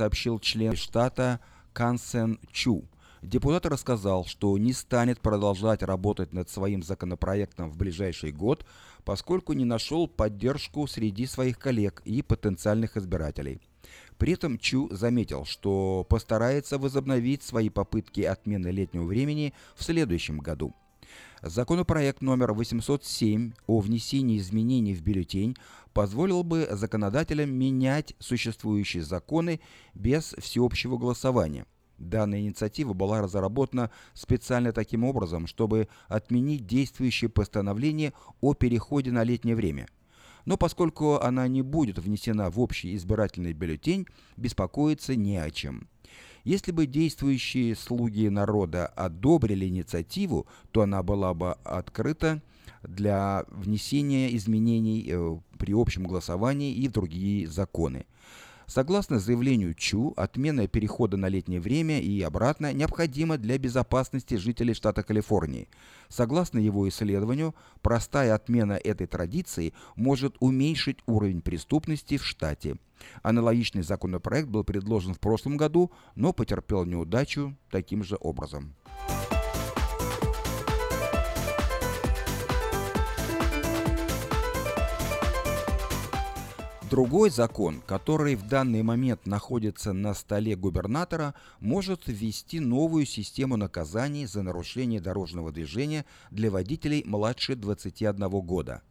сообщил член штата Кансен Чу. Депутат рассказал, что не станет продолжать работать над своим законопроектом в ближайший год, поскольку не нашел поддержку среди своих коллег и потенциальных избирателей. При этом Чу заметил, что постарается возобновить свои попытки отмены летнего времени в следующем году. Законопроект номер 807 о внесении изменений в бюллетень позволил бы законодателям менять существующие законы без всеобщего голосования. Данная инициатива была разработана специально таким образом, чтобы отменить действующее постановление о переходе на летнее время. Но поскольку она не будет внесена в общий избирательный бюллетень, беспокоиться не о чем. Если бы действующие слуги народа одобрили инициативу, то она была бы открыта для внесения изменений э, при общем голосовании и в другие законы. Согласно заявлению ЧУ, отмена перехода на летнее время и обратно необходима для безопасности жителей штата Калифорнии. Согласно его исследованию, простая отмена этой традиции может уменьшить уровень преступности в штате. Аналогичный законопроект был предложен в прошлом году, но потерпел неудачу таким же образом. Другой закон, который в данный момент находится на столе губернатора, может ввести новую систему наказаний за нарушение дорожного движения для водителей младше 21 года.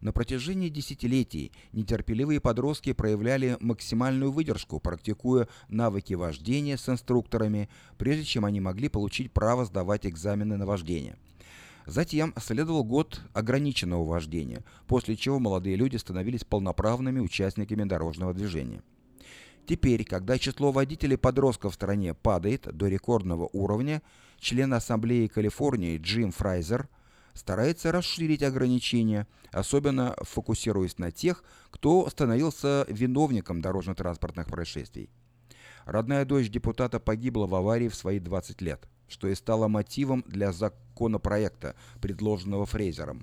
На протяжении десятилетий нетерпеливые подростки проявляли максимальную выдержку, практикуя навыки вождения с инструкторами, прежде чем они могли получить право сдавать экзамены на вождение. Затем следовал год ограниченного вождения, после чего молодые люди становились полноправными участниками дорожного движения. Теперь, когда число водителей подростков в стране падает до рекордного уровня, член Ассамблеи Калифорнии Джим Фрайзер старается расширить ограничения, особенно фокусируясь на тех, кто становился виновником дорожно-транспортных происшествий. Родная дочь депутата погибла в аварии в свои 20 лет что и стало мотивом для законопроекта, предложенного Фрейзером.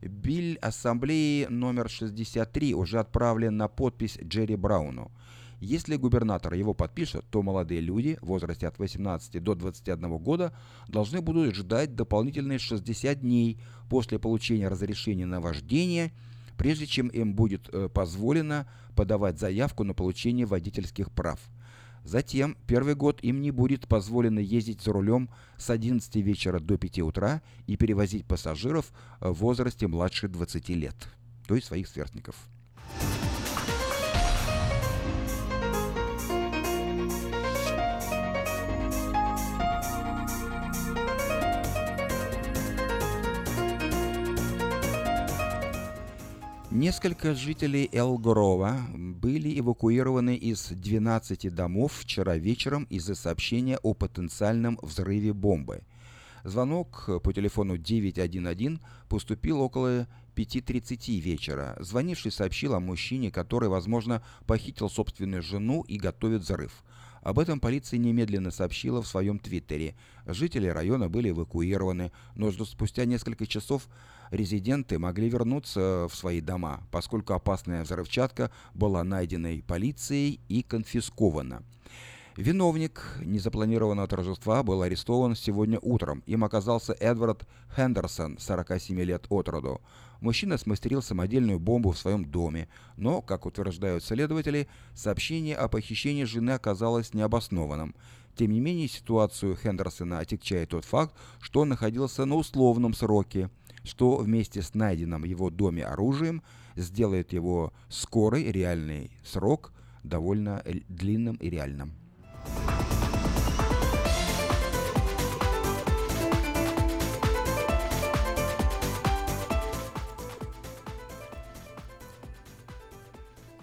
Биль Ассамблеи номер 63 уже отправлен на подпись Джерри Брауну. Если губернатор его подпишет, то молодые люди в возрасте от 18 до 21 года должны будут ждать дополнительные 60 дней после получения разрешения на вождение, прежде чем им будет э, позволено подавать заявку на получение водительских прав – Затем первый год им не будет позволено ездить за рулем с 11 вечера до 5 утра и перевозить пассажиров в возрасте младше 20 лет, то есть своих сверстников. Несколько жителей Элгорова были эвакуированы из 12 домов вчера вечером из-за сообщения о потенциальном взрыве бомбы. Звонок по телефону 911 поступил около 5.30 вечера. Звонивший сообщил о мужчине, который, возможно, похитил собственную жену и готовит взрыв. Об этом полиция немедленно сообщила в своем твиттере. Жители района были эвакуированы, но спустя несколько часов резиденты могли вернуться в свои дома, поскольку опасная взрывчатка была найдена полицией и конфискована. Виновник незапланированного торжества был арестован сегодня утром. Им оказался Эдвард Хендерсон, 47 лет от роду. Мужчина смастерил самодельную бомбу в своем доме, но, как утверждают следователи, сообщение о похищении жены оказалось необоснованным. Тем не менее, ситуацию Хендерсона отягчает тот факт, что он находился на условном сроке, что вместе с найденным в его доме оружием сделает его скорый реальный срок довольно длинным и реальным.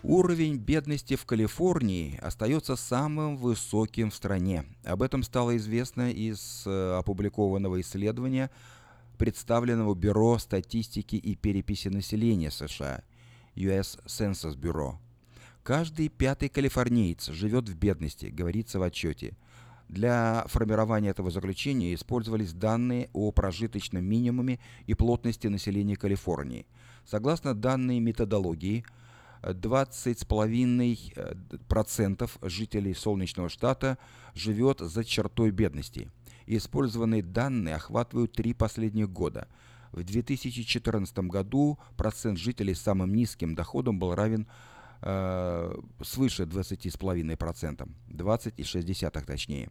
Уровень бедности в Калифорнии остается самым высоким в стране. Об этом стало известно из э, опубликованного исследования, представленного Бюро статистики и переписи населения США, US Census Bureau. Каждый пятый калифорниец живет в бедности, говорится в отчете. Для формирования этого заключения использовались данные о прожиточном минимуме и плотности населения Калифорнии. Согласно данной методологии, 20,5% жителей Солнечного штата живет за чертой бедности. Использованные данные охватывают три последних года. В 2014 году процент жителей с самым низким доходом был равен свыше 20,5%, 20,6% точнее.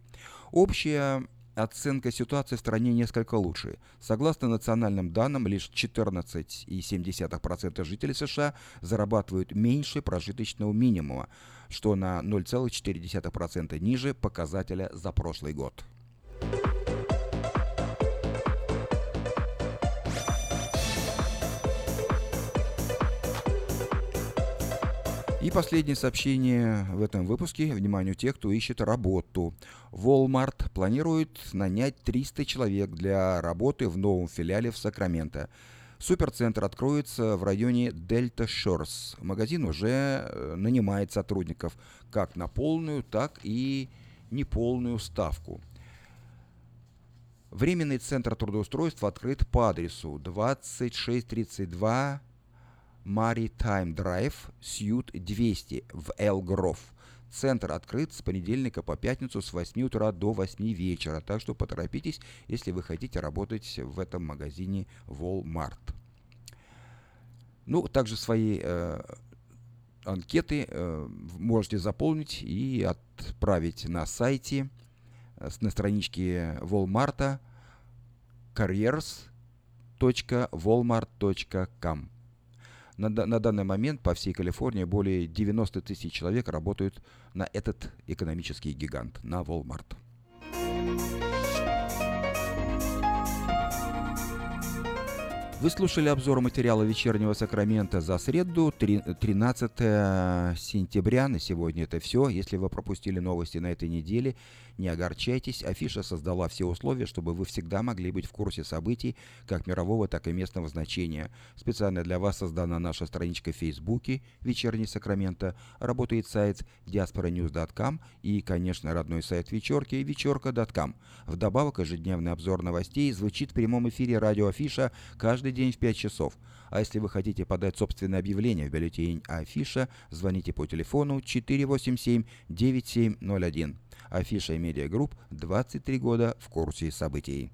Общая оценка ситуации в стране несколько лучше. Согласно национальным данным, лишь 14,7% жителей США зарабатывают меньше прожиточного минимума, что на 0,4% ниже показателя за прошлый год. И последнее сообщение в этом выпуске. Вниманию тех, кто ищет работу. Walmart планирует нанять 300 человек для работы в новом филиале в Сакраменто. Суперцентр откроется в районе Дельта Шорс. Магазин уже э, нанимает сотрудников как на полную, так и неполную ставку. Временный центр трудоустройства открыт по адресу 2632 Maritime Drive, Сьют 200 в Эл-Гров. Центр открыт с понедельника по пятницу с 8 утра до 8 вечера, так что поторопитесь, если вы хотите работать в этом магазине Walmart. Ну, также свои э, анкеты э, можете заполнить и отправить на сайте, э, на страничке Walmart careers.walmart.com. На, на данный момент по всей Калифорнии более 90 тысяч человек работают на этот экономический гигант, на Walmart. Вы слушали обзор материала вечернего Сакрамента за среду, 13 сентября. На сегодня это все. Если вы пропустили новости на этой неделе, не огорчайтесь. Афиша создала все условия, чтобы вы всегда могли быть в курсе событий как мирового, так и местного значения. Специально для вас создана наша страничка в Фейсбуке «Вечерний Сакрамента». Работает сайт diasporanews.com и, конечно, родной сайт вечерки вечерка.com. Вдобавок, ежедневный обзор новостей звучит в прямом эфире радио Афиша каждый каждый день в 5 часов. А если вы хотите подать собственное объявление в бюллетень Афиша, звоните по телефону 487-9701. Афиша Media Group 23 года в курсе событий.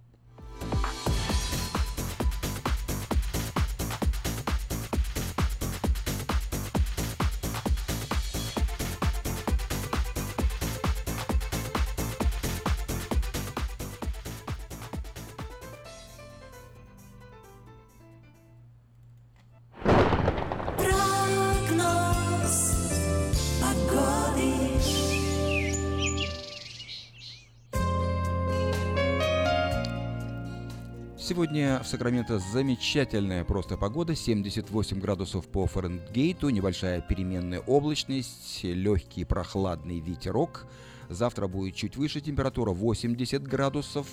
Сакраменто замечательная просто погода, 78 градусов по Фаренгейту, небольшая переменная облачность, легкий прохладный ветерок. Завтра будет чуть выше температура 80 градусов,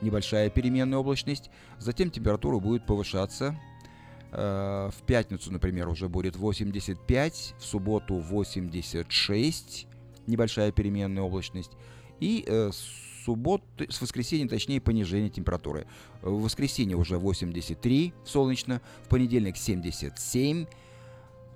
небольшая переменная облачность. Затем температура будет повышаться. Э, в пятницу, например, уже будет 85, в субботу 86, небольшая переменная облачность. И э, субботы, с воскресенья, точнее, понижение температуры. В воскресенье уже 83 солнечно, в понедельник 77,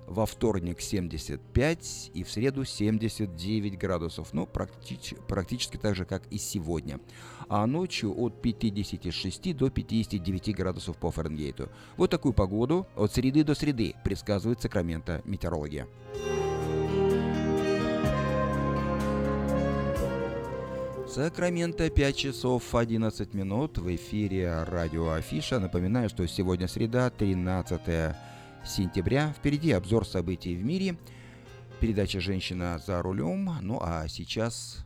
во вторник 75 и в среду 79 градусов. Ну, практи- практически так же, как и сегодня. А ночью от 56 до 59 градусов по Фаренгейту. Вот такую погоду от среды до среды предсказывает Сакраменто метеорология. Сакраменто 5 часов 11 минут в эфире радио Афиша. Напоминаю, что сегодня среда, 13 сентября. Впереди обзор событий в мире. Передача «Женщина за рулем». Ну а сейчас...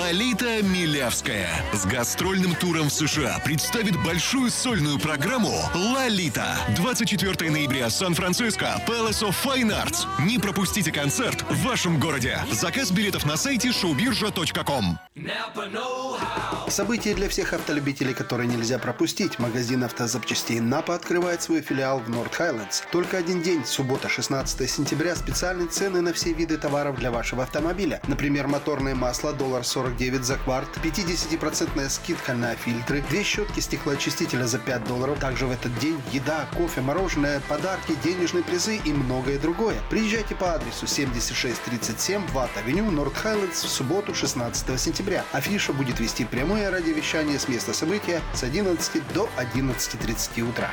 Лолита Милявская с гастрольным туром в США представит большую сольную программу «Лолита». 24 ноября, Сан-Франциско, Palace of Fine Arts. Не пропустите концерт в вашем городе. Заказ билетов на сайте showbirja.com. Событие для всех автолюбителей, которое нельзя пропустить. Магазин автозапчастей «Напа» открывает свой филиал в Норт Хайлендс. Только один день, суббота, 16 сентября, специальные цены на все виды товаров для вашего автомобиля. Например, моторное масло доллар 49 за кварт, 50% скидка на фильтры, две щетки стеклоочистителя за 5 долларов. Также в этот день еда, кофе, мороженое, подарки, денежные призы и многое другое. Приезжайте по адресу 7637 Ватт-авеню, Норт Хайлендс в субботу, 16 сентября. Афиша будет вести прямое радиовещание с места события с 11 до 11.30 утра.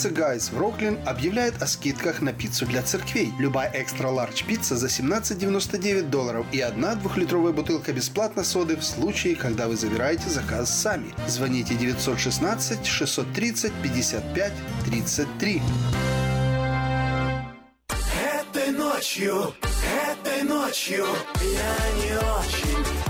Pizza Guys в Rocklin объявляет о скидках на пиццу для церквей. Любая extra large пицца за 17,99 долларов и одна двухлитровая бутылка бесплатно соды в случае, когда вы забираете заказ сами. Звоните 916 630 55 33. Этой ночью, этой ночью я не очень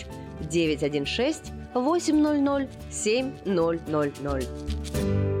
916 800 7000.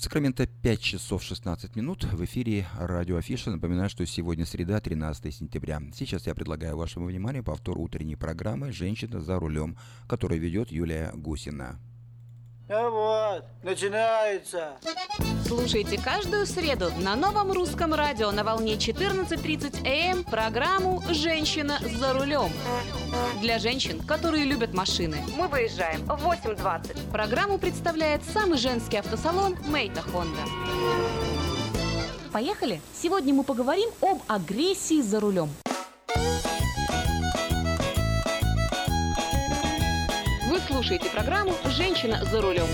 В Сакраменто 5 часов 16 минут. В эфире радио Афиша. Напоминаю, что сегодня среда, 13 сентября. Сейчас я предлагаю вашему вниманию повтор утренней программы «Женщина за рулем», которую ведет Юлия Гусина. А вот, начинается. Слушайте каждую среду на новом русском радио на волне 14.30 АМ программу «Женщина за рулем». Для женщин, которые любят машины. Мы выезжаем в 8.20. Программу представляет самый женский автосалон «Мейта Хонда». Поехали! Сегодня мы поговорим об агрессии за рулем. Слушаете программу «Женщина за рулем».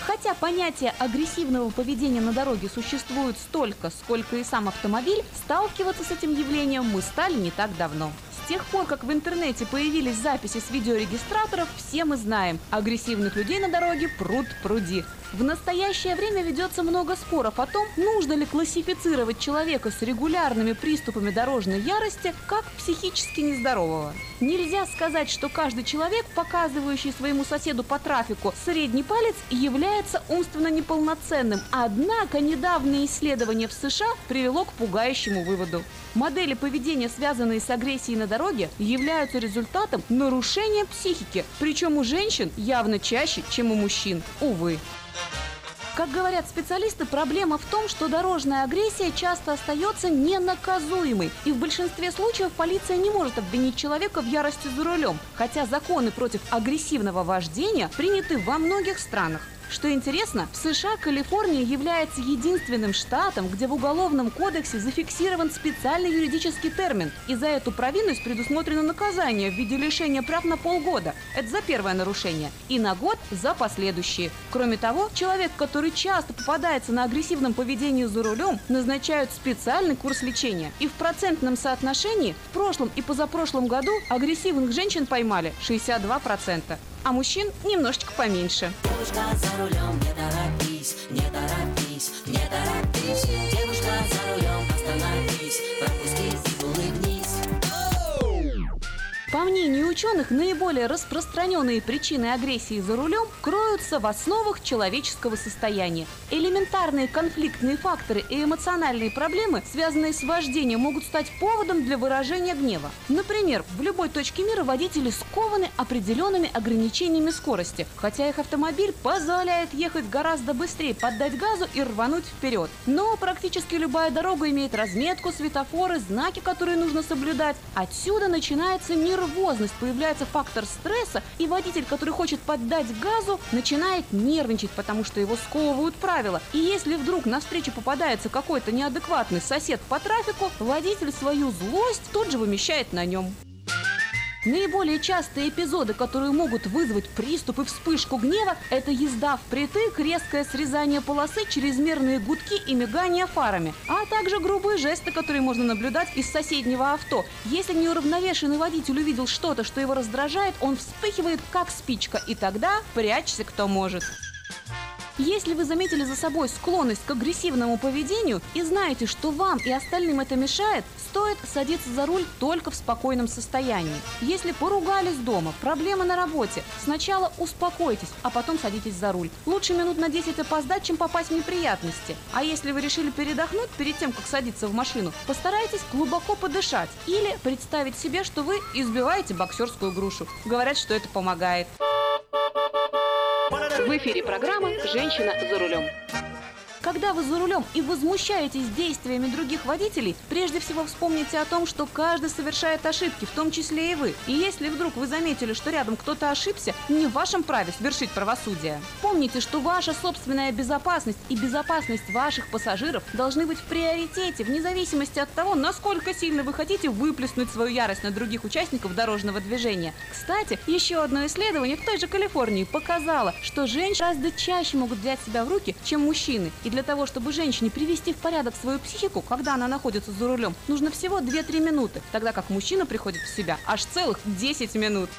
Хотя понятие агрессивного поведения на дороге существует столько, сколько и сам автомобиль, сталкиваться с этим явлением мы стали не так давно. С тех пор, как в интернете появились записи с видеорегистраторов, все мы знаем, агрессивных людей на дороге пруд пруди. В настоящее время ведется много споров о том, нужно ли классифицировать человека с регулярными приступами дорожной ярости как психически нездорового. Нельзя сказать, что каждый человек, показывающий своему соседу по трафику средний палец, является умственно неполноценным. Однако недавнее исследование в США привело к пугающему выводу. Модели поведения, связанные с агрессией на дороге, являются результатом нарушения психики, причем у женщин явно чаще, чем у мужчин. Увы. Как говорят специалисты, проблема в том, что дорожная агрессия часто остается ненаказуемой. И в большинстве случаев полиция не может обвинить человека в ярости за рулем, хотя законы против агрессивного вождения приняты во многих странах. Что интересно, в США Калифорния является единственным штатом, где в Уголовном кодексе зафиксирован специальный юридический термин, и за эту провинность предусмотрено наказание в виде лишения прав на полгода. Это за первое нарушение. И на год за последующие. Кроме того, человек, который часто попадается на агрессивном поведении за рулем, назначают специальный курс лечения. И в процентном соотношении в прошлом и позапрошлом году агрессивных женщин поймали 62%, а мужчин немножечко поменьше. Девушка за рулем, не торопись, не торопись, не торопись. Девушка за рулем, остановись, пропусти По мнению ученых, наиболее распространенные причины агрессии за рулем кроются в основах человеческого состояния. Элементарные конфликтные факторы и эмоциональные проблемы, связанные с вождением, могут стать поводом для выражения гнева. Например, в любой точке мира водители скованы определенными ограничениями скорости, хотя их автомобиль позволяет ехать гораздо быстрее, поддать газу и рвануть вперед. Но практически любая дорога имеет разметку, светофоры, знаки, которые нужно соблюдать. Отсюда начинается нервозность, появляется фактор стресса, и водитель, который хочет поддать газу, начинает нервничать, потому что его сковывают правила. И если вдруг на встречу попадается какой-то неадекватный сосед по трафику, водитель свою злость тут же вымещает на нем. Наиболее частые эпизоды, которые могут вызвать приступ и вспышку гнева, это езда впритык, резкое срезание полосы, чрезмерные гудки и мигание фарами, а также грубые жесты, которые можно наблюдать из соседнего авто. Если неуравновешенный водитель увидел что-то, что его раздражает, он вспыхивает как спичка, и тогда прячься кто может. Если вы заметили за собой склонность к агрессивному поведению и знаете, что вам и остальным это мешает, стоит садиться за руль только в спокойном состоянии. Если поругались дома, проблемы на работе, сначала успокойтесь, а потом садитесь за руль. Лучше минут на 10 опоздать, чем попасть в неприятности. А если вы решили передохнуть перед тем, как садиться в машину, постарайтесь глубоко подышать или представить себе, что вы избиваете боксерскую грушу. Говорят, что это помогает. В эфире программа «Женщина за рулем». Когда вы за рулем и возмущаетесь действиями других водителей, прежде всего вспомните о том, что каждый совершает ошибки, в том числе и вы. И если вдруг вы заметили, что рядом кто-то ошибся, не в вашем праве свершить правосудие. Помните, что ваша собственная безопасность и безопасность ваших пассажиров должны быть в приоритете, вне зависимости от того, насколько сильно вы хотите выплеснуть свою ярость на других участников дорожного движения. Кстати, еще одно исследование в той же Калифорнии показало, что женщины гораздо чаще могут взять себя в руки, чем мужчины. Для того, чтобы женщине привести в порядок свою психику, когда она находится за рулем, нужно всего 2-3 минуты, тогда как мужчина приходит в себя аж целых 10 минут.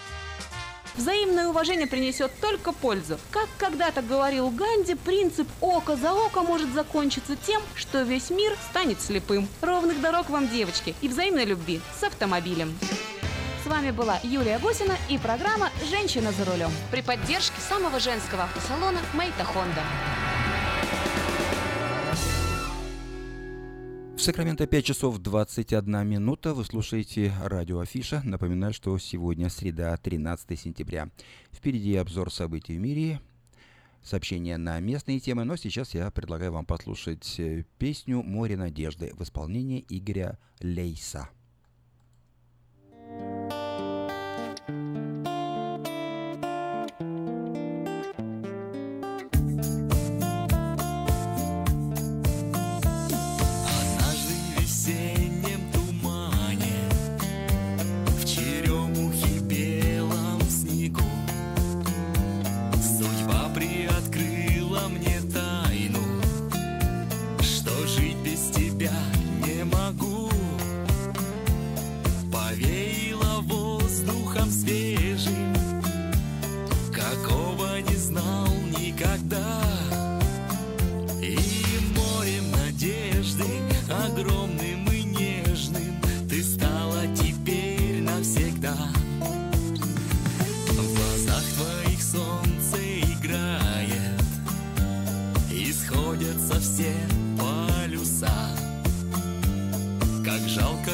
Взаимное уважение принесет только пользу. Как когда-то говорил Ганди, принцип око за око может закончиться тем, что весь мир станет слепым. Ровных дорог вам, девочки, и взаимной любви с автомобилем. С вами была Юлия Гусина и программа «Женщина за рулем» при поддержке самого женского автосалона «Мэйта Хонда». В Сакраменто 5 часов 21 минута. Вы слушаете радио Афиша. Напоминаю, что сегодня среда, 13 сентября. Впереди обзор событий в мире, сообщения на местные темы, но сейчас я предлагаю вам послушать э, песню «Море надежды» в исполнении Игоря Лейса. Однажды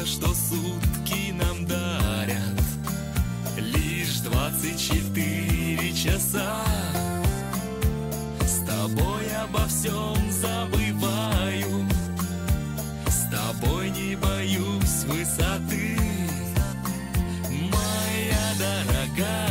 что сутки нам дарят. Лишь двадцать четыре часа. С тобой обо всем забываю. С тобой не боюсь высоты. Моя дорогая,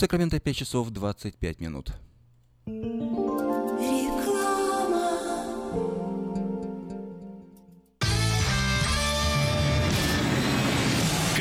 Сакраменто 5 часов 25 минут.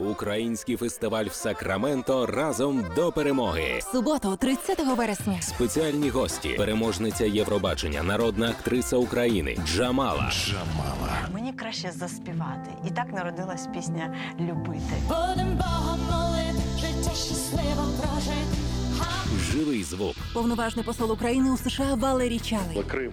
Український фестиваль в Сакраменто разом до перемоги. Суботу, 30 вересня. Спеціальні гості, переможниця Євробачення, народна актриса України Джамала. Джамала. Мені краще заспівати. І так народилась пісня Любити. Будем Богом молити, життя щасливо прожити. Живий звук. Повноважний посол України у США Валерій Чалий. Крим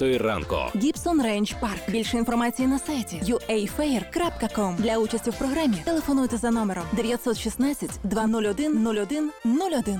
ранку. Гібсон Рейндж Парк. Більше інформації на сайті uafair.com. Для участі в програмі телефонуйте за номером 916 201 01 01.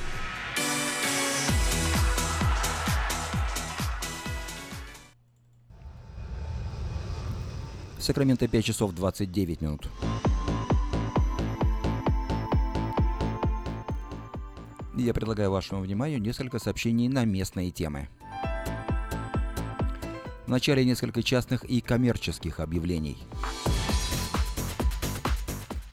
Сакраменто 5 часов 29 минут. Я предлагаю вашему вниманию несколько сообщений на местные темы. Вначале несколько частных и коммерческих объявлений.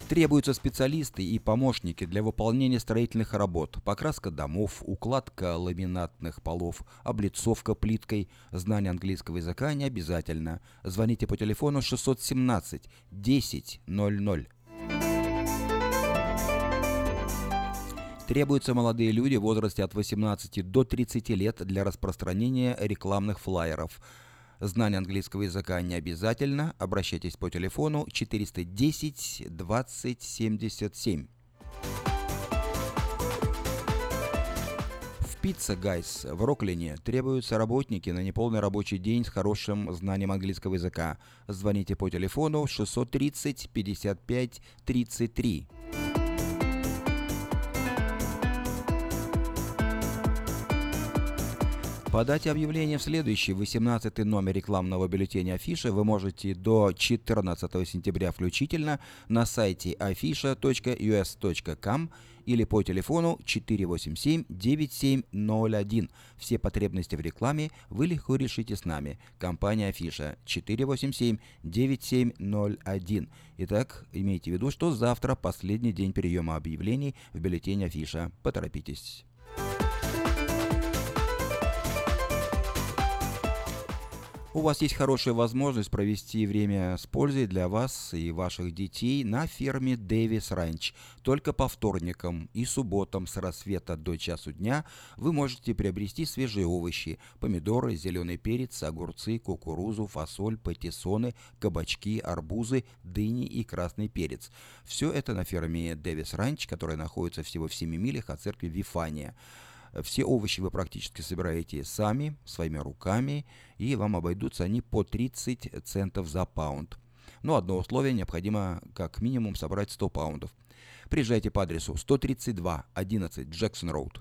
Требуются специалисты и помощники для выполнения строительных работ, покраска домов, укладка ламинатных полов, облицовка плиткой. Знание английского языка не обязательно. Звоните по телефону 617 10 00. Требуются молодые люди в возрасте от 18 до 30 лет для распространения рекламных флаеров – Знание английского языка не обязательно. Обращайтесь по телефону 410 20 77. В Пицца Гайс в Роклине требуются работники на неполный рабочий день с хорошим знанием английского языка. Звоните по телефону 630 55 33. Подать объявление в следующий 18 номер рекламного бюллетеня Афиша вы можете до 14 сентября включительно на сайте afisha.us.com или по телефону 487-9701. Все потребности в рекламе вы легко решите с нами. Компания Афиша 487-9701. Итак, имейте в виду, что завтра последний день приема объявлений в бюллетене Афиша. Поторопитесь. У вас есть хорошая возможность провести время с пользой для вас и ваших детей на ферме Дэвис Ранч. Только по вторникам и субботам с рассвета до часу дня вы можете приобрести свежие овощи, помидоры, зеленый перец, огурцы, кукурузу, фасоль, патиссоны, кабачки, арбузы, дыни и красный перец. Все это на ферме Дэвис Ранч, которая находится всего в 7 милях от церкви Вифания. Все овощи вы практически собираете сами, своими руками, и вам обойдутся они по 30 центов за паунд. Но одно условие, необходимо как минимум собрать 100 паундов. Приезжайте по адресу 132 11 Джексон Роуд.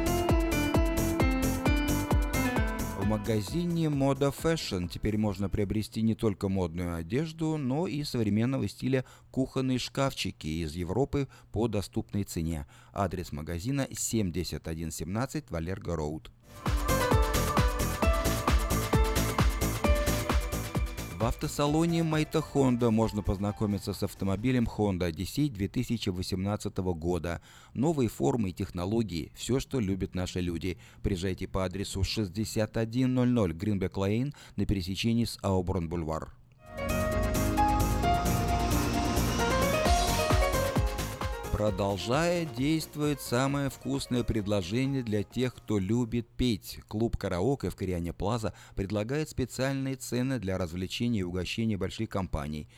Магазине Moda Fashion теперь можно приобрести не только модную одежду, но и современного стиля кухонные шкафчики из Европы по доступной цене. Адрес магазина 7117 Валерго Роуд. В автосалоне Майта Honda можно познакомиться с автомобилем Honda Odyssey 2018 года. Новые формы и технологии – все, что любят наши люди. Приезжайте по адресу 6100 Greenback Lane на пересечении с Ауборн Бульвар. Продолжая действует самое вкусное предложение для тех, кто любит петь. Клуб «Караоке» в Кориане Плаза предлагает специальные цены для развлечений и угощений больших компаний –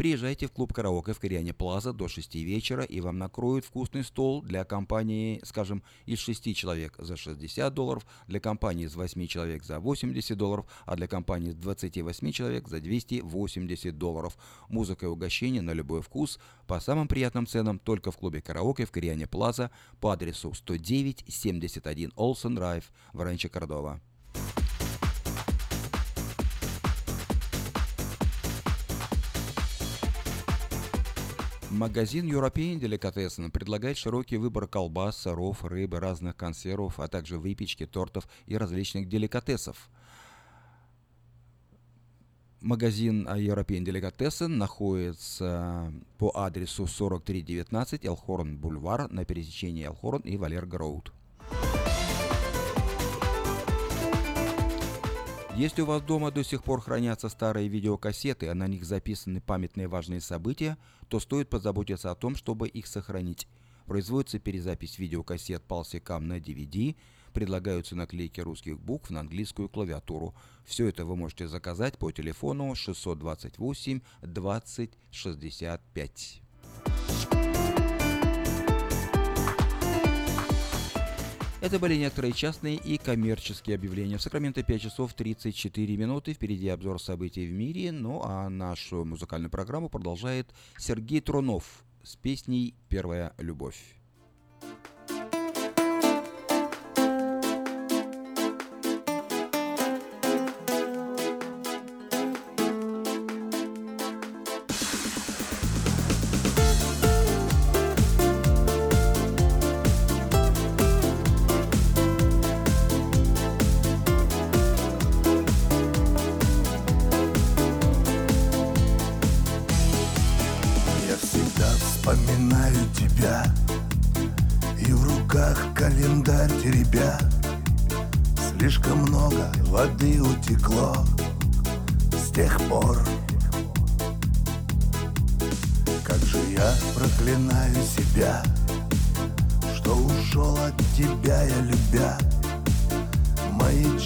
Приезжайте в клуб караоке в Кориане Плаза до 6 вечера, и вам накроют вкусный стол для компании, скажем, из 6 человек за 60 долларов, для компании из 8 человек за 80 долларов, а для компании из 28 человек за 280 долларов. Музыка и угощение на любой вкус по самым приятным ценам только в клубе караоке в Кориане Плаза по адресу 109-71 Олсен Драйв в Ранче Кордова. Магазин European Delicatessen предлагает широкий выбор колбас, сыров, рыбы, разных консервов, а также выпечки, тортов и различных деликатесов. Магазин European Delicatessen находится по адресу 4319 Элхорн Бульвар на пересечении Элхорн и Валерго Роуд. Если у вас дома до сих пор хранятся старые видеокассеты, а на них записаны памятные важные события, то стоит позаботиться о том, чтобы их сохранить. Производится перезапись видеокассет полсекам на DVD, предлагаются наклейки русских букв на английскую клавиатуру. Все это вы можете заказать по телефону 628 20 65. Это были некоторые частные и коммерческие объявления. В Сакраменто 5 часов 34 минуты. Впереди обзор событий в мире. Ну а нашу музыкальную программу продолжает Сергей Трунов с песней «Первая любовь».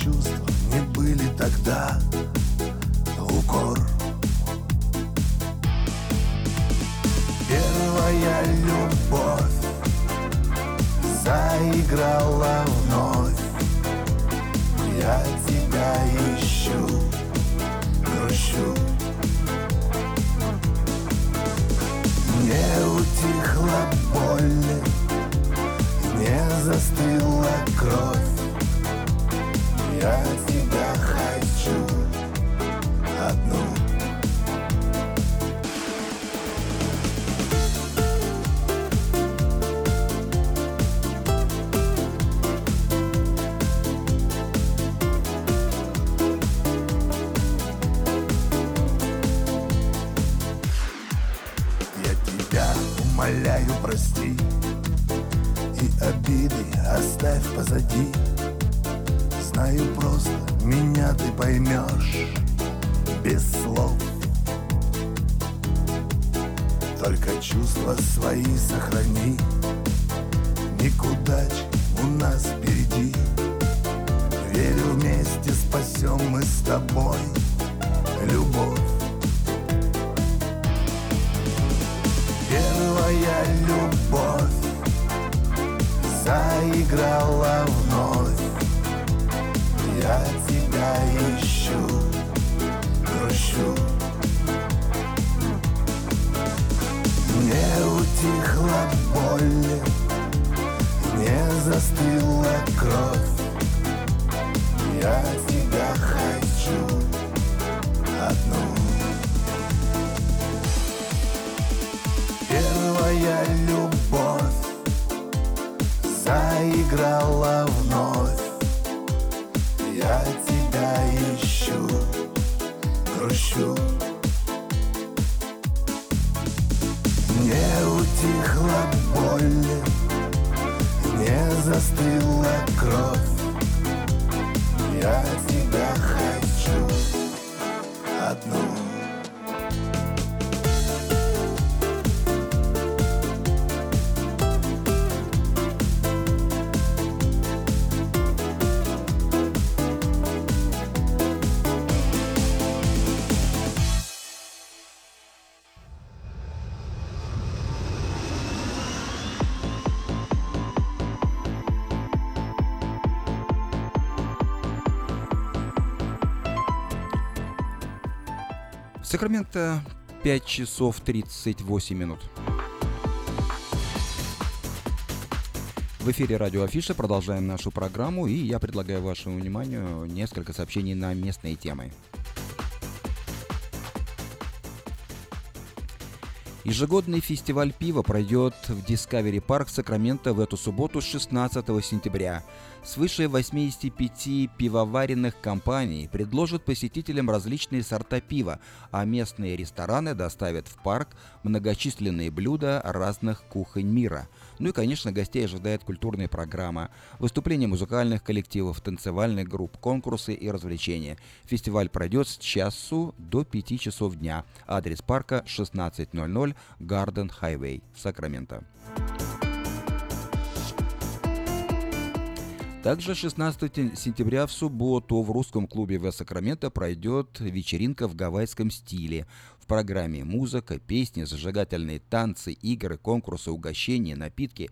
чувства не были тогда. одну Первая любовь заиграла вновь. Я тебя ищу, грущу. Не утихла боль, не застыла кровь. Я тебя Сакраменто 5 часов 38 минут. В эфире радио Афиша продолжаем нашу программу, и я предлагаю вашему вниманию несколько сообщений на местные темы. Ежегодный фестиваль пива пройдет в Discovery Park Сакраменто в эту субботу 16 сентября. Свыше 85 пивоваренных компаний предложат посетителям различные сорта пива, а местные рестораны доставят в парк многочисленные блюда разных кухонь мира. Ну и, конечно, гостей ожидает культурная программа, выступления музыкальных коллективов, танцевальных групп, конкурсы и развлечения. Фестиваль пройдет с часу до 5 часов дня. Адрес парка 1600 Гарден Хайвей, Сакраменто. Также 16 сентября в субботу в русском клубе в Сакраменто пройдет вечеринка в гавайском стиле. В программе музыка, песни, зажигательные танцы, игры, конкурсы, угощения, напитки.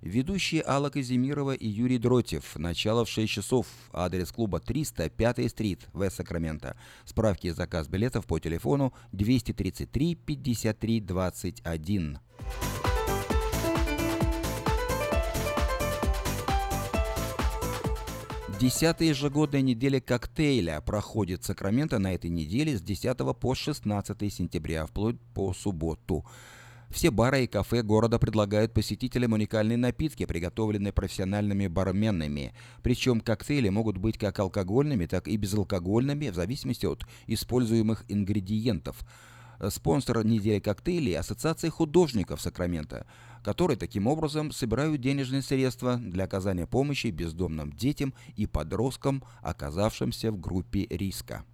Ведущие Алла Казимирова и Юрий Дротев. Начало в 6 часов. Адрес клуба 305 стрит в Сакраменто. Справки и заказ билетов по телефону 233 53 21. Десятая ежегодная неделя коктейля проходит в Сакраменто на этой неделе с 10 по 16 сентября, вплоть по субботу. Все бары и кафе города предлагают посетителям уникальные напитки, приготовленные профессиональными барменами. Причем коктейли могут быть как алкогольными, так и безалкогольными, в зависимости от используемых ингредиентов. Спонсор недели коктейлей – Ассоциация художников Сакрамента – которые таким образом собирают денежные средства для оказания помощи бездомным детям и подросткам, оказавшимся в группе риска.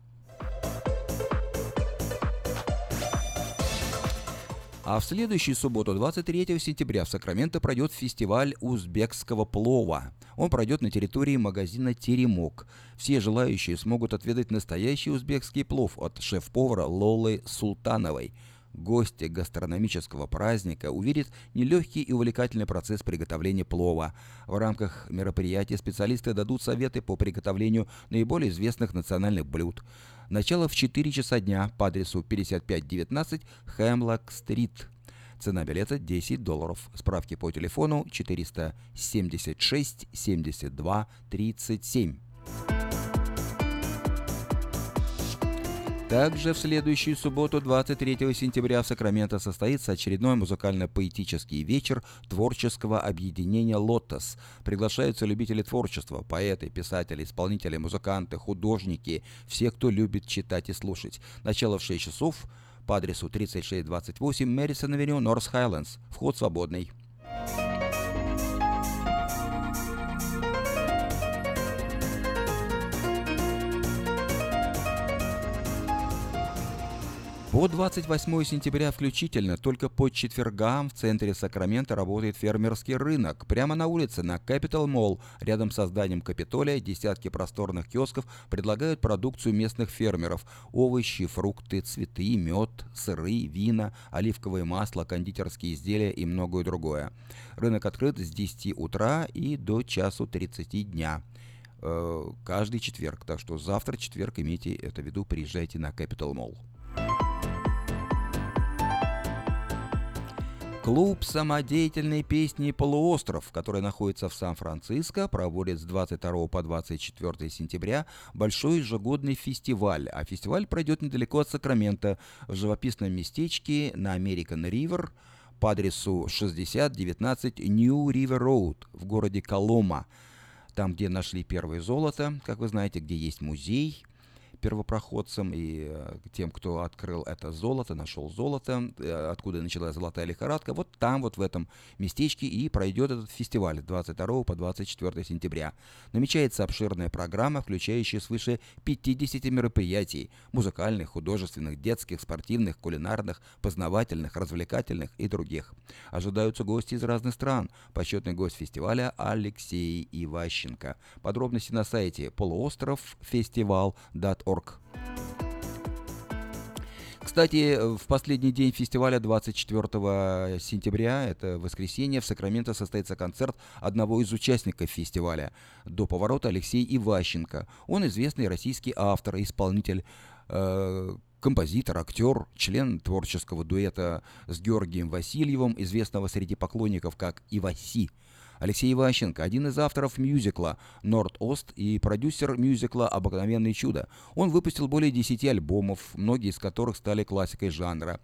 А в следующую субботу, 23 сентября, в Сакраменто пройдет фестиваль узбекского плова. Он пройдет на территории магазина «Теремок». Все желающие смогут отведать настоящий узбекский плов от шеф-повара Лолы Султановой – Гости гастрономического праздника увидят нелегкий и увлекательный процесс приготовления плова. В рамках мероприятия специалисты дадут советы по приготовлению наиболее известных национальных блюд. Начало в 4 часа дня по адресу 5519 Хемлок-стрит. Цена билета 10 долларов. Справки по телефону 476 72 37. Также в следующую субботу, 23 сентября, в Сакраменто состоится очередной музыкально-поэтический вечер творческого объединения «Лотос». Приглашаются любители творчества, поэты, писатели, исполнители, музыканты, художники, все, кто любит читать и слушать. Начало в 6 часов по адресу 3628 Мэрисон Авеню, Норс Хайлендс. Вход свободный. По 28 сентября включительно только по четвергам в центре Сакрамента работает фермерский рынок. Прямо на улице, на Capital Mall, рядом с зданием Капитолия, десятки просторных киосков предлагают продукцию местных фермеров. Овощи, фрукты, цветы, мед, сыры, вина, оливковое масло, кондитерские изделия и многое другое. Рынок открыт с 10 утра и до часу 30 дня э, каждый четверг. Так что завтра, четверг, имейте это в виду, приезжайте на Capital Mall. Клуб самодеятельной песни «Полуостров», который находится в Сан-Франциско, проводит с 22 по 24 сентября большой ежегодный фестиваль. А фестиваль пройдет недалеко от Сакрамента, в живописном местечке на American River по адресу 6019 New River Road в городе Колома. Там, где нашли первое золото, как вы знаете, где есть музей – первопроходцам и э, тем, кто открыл это золото, нашел золото, э, откуда началась золотая лихорадка, вот там, вот в этом местечке и пройдет этот фестиваль 22 по 24 сентября. Намечается обширная программа, включающая свыше 50 мероприятий – музыкальных, художественных, детских, спортивных, кулинарных, познавательных, развлекательных и других. Ожидаются гости из разных стран. Почетный гость фестиваля Алексей Иващенко. Подробности на сайте полуостровфестивал.org org. Кстати, в последний день фестиваля 24 сентября, это воскресенье, в Сакраменто состоится концерт одного из участников фестиваля «До поворота» Алексей Иващенко. Он известный российский автор исполнитель. Э, композитор, актер, член творческого дуэта с Георгием Васильевым, известного среди поклонников как Иваси. Алексей Иващенко – один из авторов мюзикла «Норд-Ост» и продюсер мюзикла «Обыкновенное чудо». Он выпустил более 10 альбомов, многие из которых стали классикой жанра.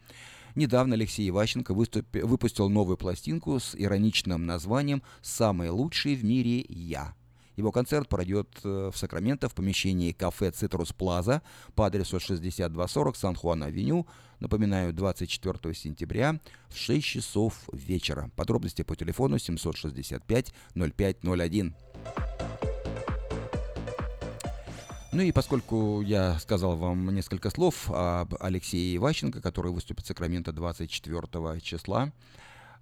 Недавно Алексей Иващенко выступ... выпустил новую пластинку с ироничным названием «Самый лучший в мире я». Его концерт пройдет э, в Сакраменто в помещении кафе «Цитрус Плаза» по адресу 6240 Сан-Хуан-Авеню. Напоминаю, 24 сентября в 6 часов вечера. Подробности по телефону 765 0501. Ну и поскольку я сказал вам несколько слов об Алексее Иващенко, который выступит в Сакраменто 24 числа,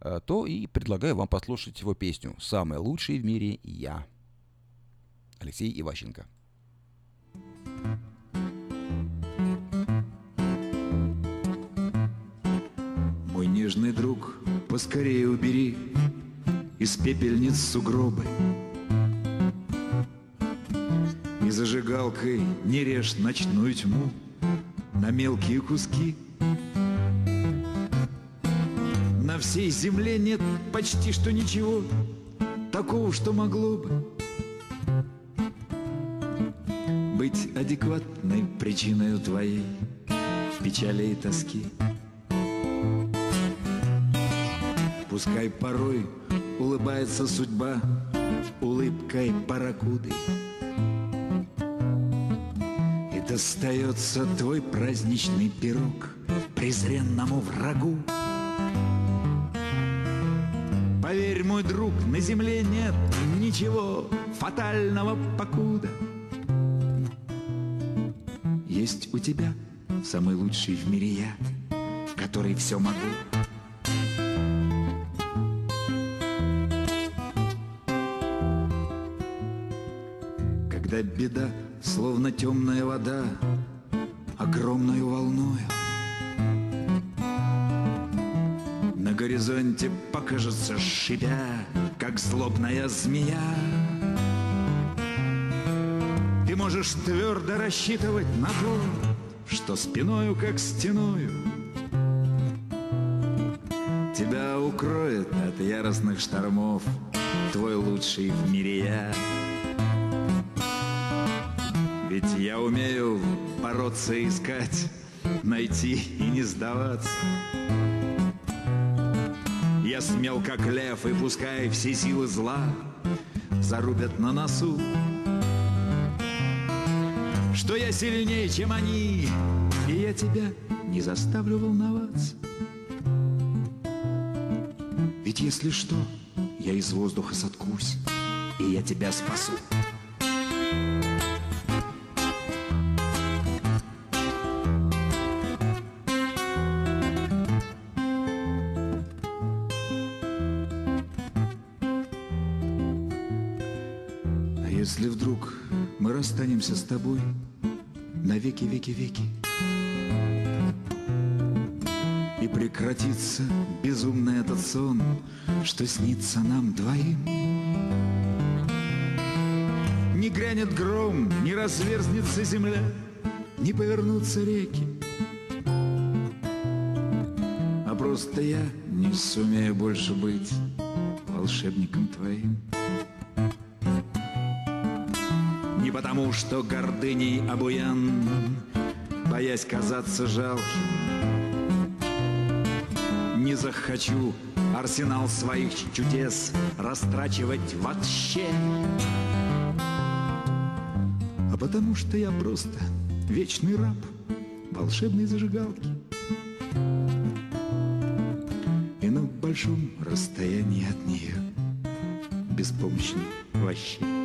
э, то и предлагаю вам послушать его песню «Самый лучший в мире я». Алексей Иващенко. Мой нежный друг, поскорее убери из пепельниц сугробы. И зажигалкой не режь ночную тьму на мелкие куски. На всей земле нет почти что ничего такого, что могло бы быть адекватной причиной твоей печали и тоски. Пускай порой улыбается судьба улыбкой паракуды. И достается твой праздничный пирог презренному врагу. Поверь, мой друг, на земле нет ничего фатального покуда — у тебя самый лучший в мире я, который все могу. Когда беда, словно темная вода, огромную волною, на горизонте покажется шипя, как злобная змея. Можешь твердо рассчитывать на то, что спиною как стеною Тебя укроет от яростных штормов твой лучший в мире я. Ведь я умею бороться искать, найти и не сдаваться. Я смел как лев, и пускай все силы зла зарубят на носу, что я сильнее, чем они, и я тебя не заставлю волноваться. Ведь если что, я из воздуха соткусь, и я тебя спасу. Веки, веки, веки. И прекратится безумный этот сон, что снится нам двоим. Не грянет гром, не разверзнется земля, не повернутся реки. А просто я не сумею больше быть волшебником твоим. Потому, что гордыней обуян, Боясь казаться жалким, Не захочу арсенал своих чудес Растрачивать вообще. А потому что я просто вечный раб Волшебной зажигалки. И на большом расстоянии от нее Беспомощный вообще.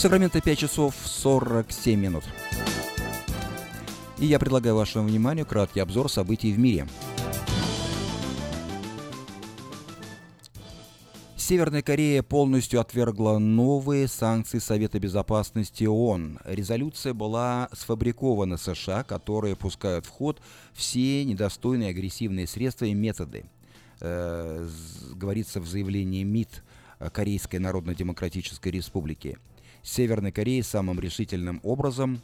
Сакраменто 5 часов 47 минут. И я предлагаю вашему вниманию краткий обзор событий в мире. Северная Корея полностью отвергла новые санкции Совета Безопасности ООН. Резолюция была сфабрикована США, которые пускают в ход все недостойные агрессивные средства и методы. Э, говорится в заявлении МИД Корейской Народно-Демократической Республики. Северной Корея самым решительным образом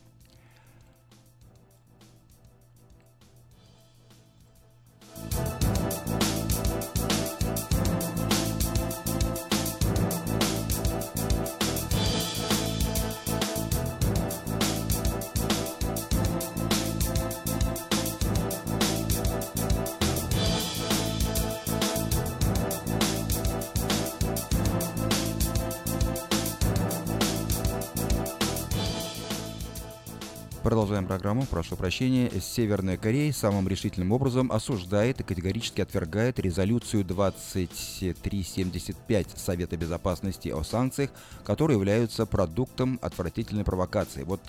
Продолжаем программу. Прошу прощения. Северная Корея самым решительным образом осуждает и категорически отвергает резолюцию 2375 Совета Безопасности о санкциях, которые являются продуктом отвратительной провокации. Вот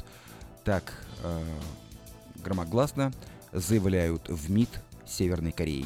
так э, громогласно заявляют в МИД Северной Кореи.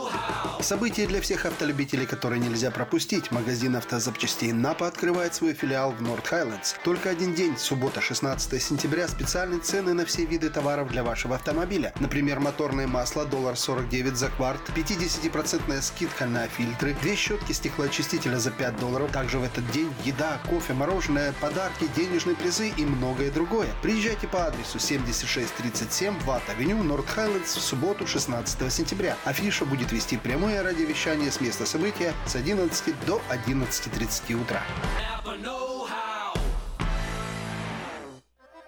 Событие для всех автолюбителей, которое нельзя пропустить. Магазин автозапчастей NAPA открывает свой филиал в North Highlands. Только один день, суббота, 16 сентября, специальные цены на все виды товаров для вашего автомобиля. Например, моторное масло, доллар 49 за кварт, 50% скидка на фильтры, две щетки стеклоочистителя за 5 долларов. Также в этот день еда, кофе, мороженое, подарки, денежные призы и многое другое. Приезжайте по адресу 7637 Ватт-авеню, Норт Хайлендс в субботу, 16 сентября. Афиша будет вести прямое радиовещание с места события с 11 до 11.30 утра.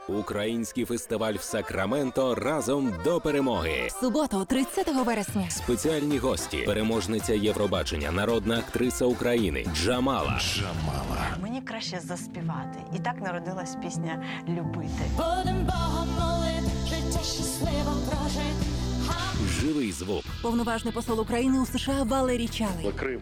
Український фестиваль в Сакраменто разом до перемоги. В суботу, 30 вересня. Спеціальні гості, переможниця Євробачення, народна актриса України Джамала. Джамала. Мені краще заспівати. І так народилась пісня Любити. Будем Богом молити, життя щасливо прожити. Живий звук. Повноважний посол України у США Валерій Чалий. Крим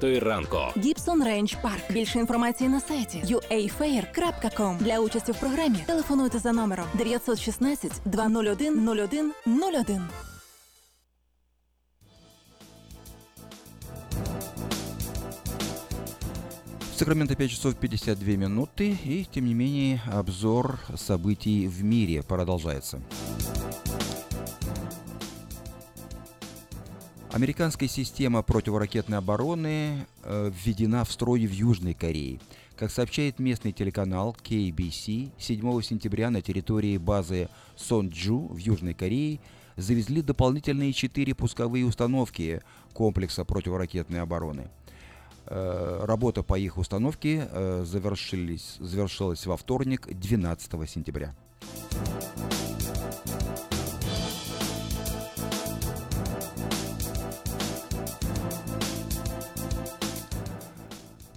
ранку. Гібсон Рейндж Парк. Більше інформації на сайті uafair.com. Для участі в програмі телефонуйте за номером 916 201 01 01. В Сакраменто 5 часов 52 минуты, и тем не менее обзор событий в мире продолжается. Американская система противоракетной обороны э, введена в строй в Южной Корее. Как сообщает местный телеканал KBC, 7 сентября на территории базы Сонджу в Южной Корее завезли дополнительные четыре пусковые установки комплекса противоракетной обороны. Э, работа по их установке э, завершилась во вторник, 12 сентября.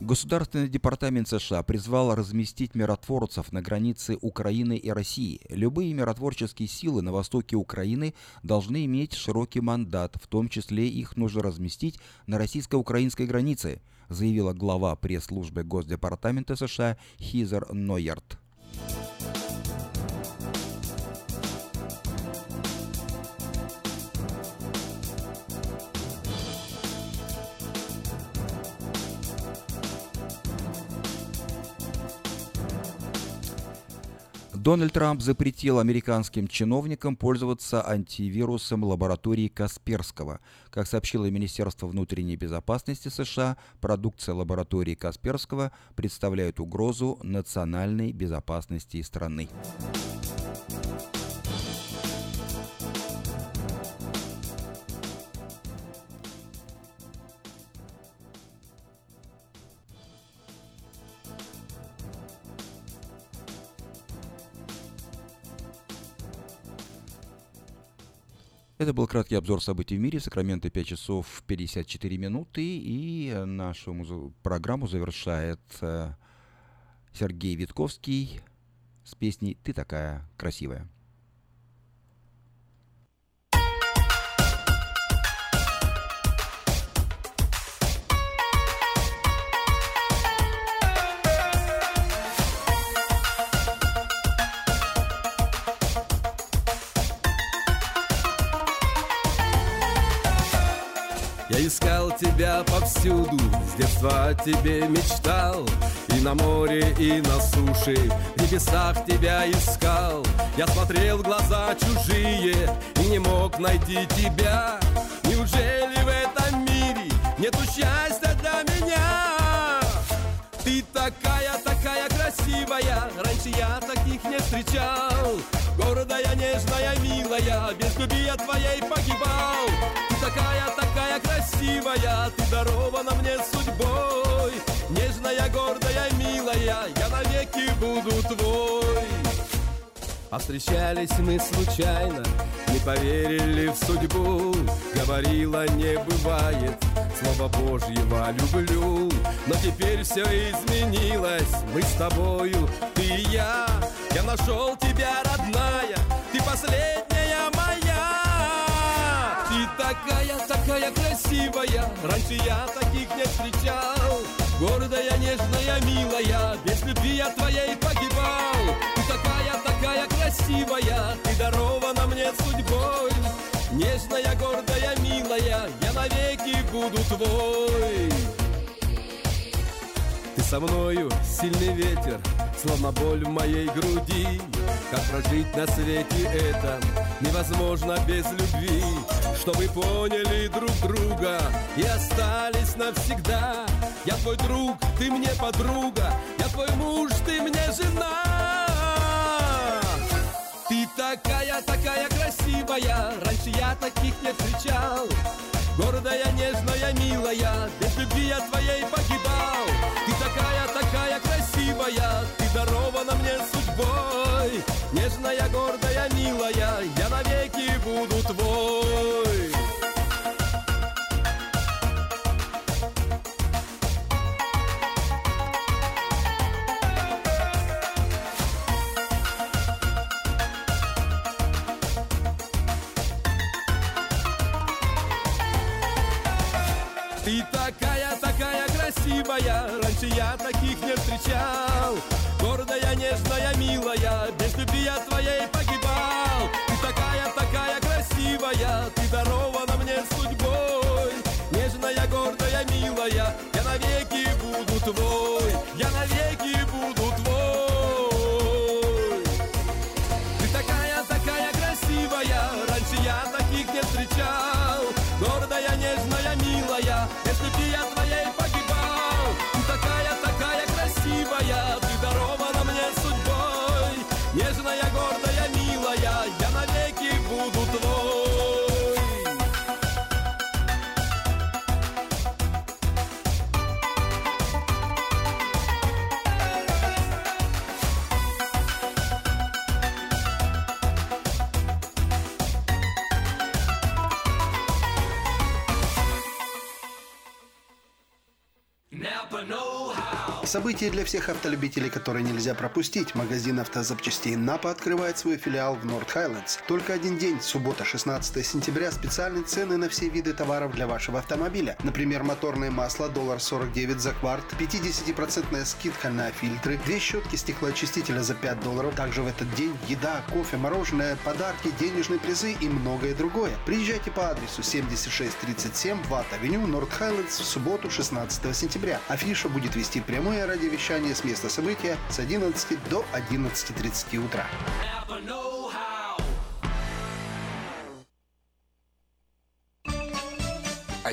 Государственный департамент США призвал разместить миротворцев на границе Украины и России. Любые миротворческие силы на востоке Украины должны иметь широкий мандат, в том числе их нужно разместить на российско-украинской границе, заявила глава пресс-службы Госдепартамента США Хизер Нойерт. Дональд Трамп запретил американским чиновникам пользоваться антивирусом лаборатории Касперского. Как сообщило Министерство внутренней безопасности США, продукция лаборатории Касперского представляет угрозу национальной безопасности страны. Это был краткий обзор событий в мире. Сакраменто 5 часов 54 минуты. И нашу музы- программу завершает э, Сергей Витковский с песней «Ты такая красивая». Я искал тебя повсюду, с детства о тебе мечтал. И на море, и на суше, в небесах тебя искал. Я смотрел в глаза чужие и не мог найти тебя. Неужели в этом мире нету счастья для меня? Ты такая, такая красивая, раньше я таких не встречал Гордая, нежная, милая, без любви твоей погибал. Ты такая, такая красивая, ты дарована мне судьбой. Нежная, гордая, милая, я навеки буду твой. А встречались мы случайно, не поверили в судьбу. Говорила, не бывает, слово Божьего люблю. Но теперь все изменилось, мы с тобою, ты и я. Я нашел тебя, родная, ты последняя моя. Ты такая, такая красивая, раньше я таких не встречал. Гордая, нежная, милая, без любви я твоей погибал. Ты такая, такая красивая, ты дарована мне судьбой Нежная, гордая, милая, я навеки буду твой. Ты со мною сильный ветер, словно боль в моей груди. Как прожить на свете этом невозможно без любви? Чтобы поняли друг друга и остались навсегда. Я твой друг, ты мне подруга, я твой муж, ты мне жена. Ты такая, такая красивая, раньше я таких не встречал. Гордая, нежная, милая, без любви я твоей погибал. Ты Событие для всех автолюбителей, которые нельзя пропустить. Магазин автозапчастей Напа открывает свой филиал в Норт Хайлендс. Только один день, суббота, 16 сентября, специальные цены на все виды товаров для вашего автомобиля. Например, моторное масло, доллар 49 за кварт, 50% скидка на фильтры, две щетки стеклоочистителя за 5 долларов. Также в этот день еда, кофе, мороженое, подарки, денежные призы и многое другое. Приезжайте по адресу 7637 Ватт-авеню, Норт Хайлендс в субботу, 16 сентября. Афиша будет вести прямое радиовещание с места события с 11 до 11.30 утра.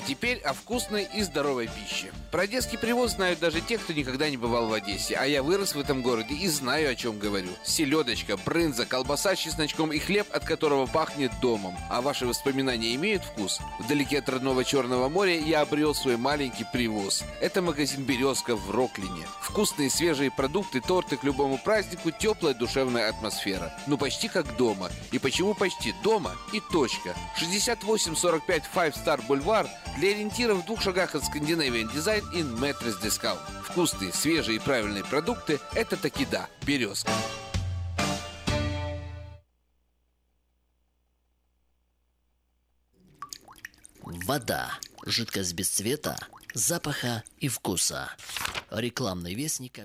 А теперь о вкусной и здоровой пище. Про детский привоз знают даже те, кто никогда не бывал в Одессе. А я вырос в этом городе и знаю, о чем говорю. Селедочка, брынза, колбаса с чесночком и хлеб, от которого пахнет домом. А ваши воспоминания имеют вкус? Вдалеке от родного Черного моря я обрел свой маленький привоз. Это магазин «Березка» в Роклине. Вкусные свежие продукты, торты к любому празднику, теплая душевная атмосфера. Ну почти как дома. И почему почти дома? И точка. 6845 Five Star Boulevard для ориентира в двух шагах от Scandinavian Design и Mattress Discount. Вкусные, свежие и правильные продукты – это таки да, «Березка». Вода. Жидкость без цвета, запаха и вкуса. Рекламный вестник.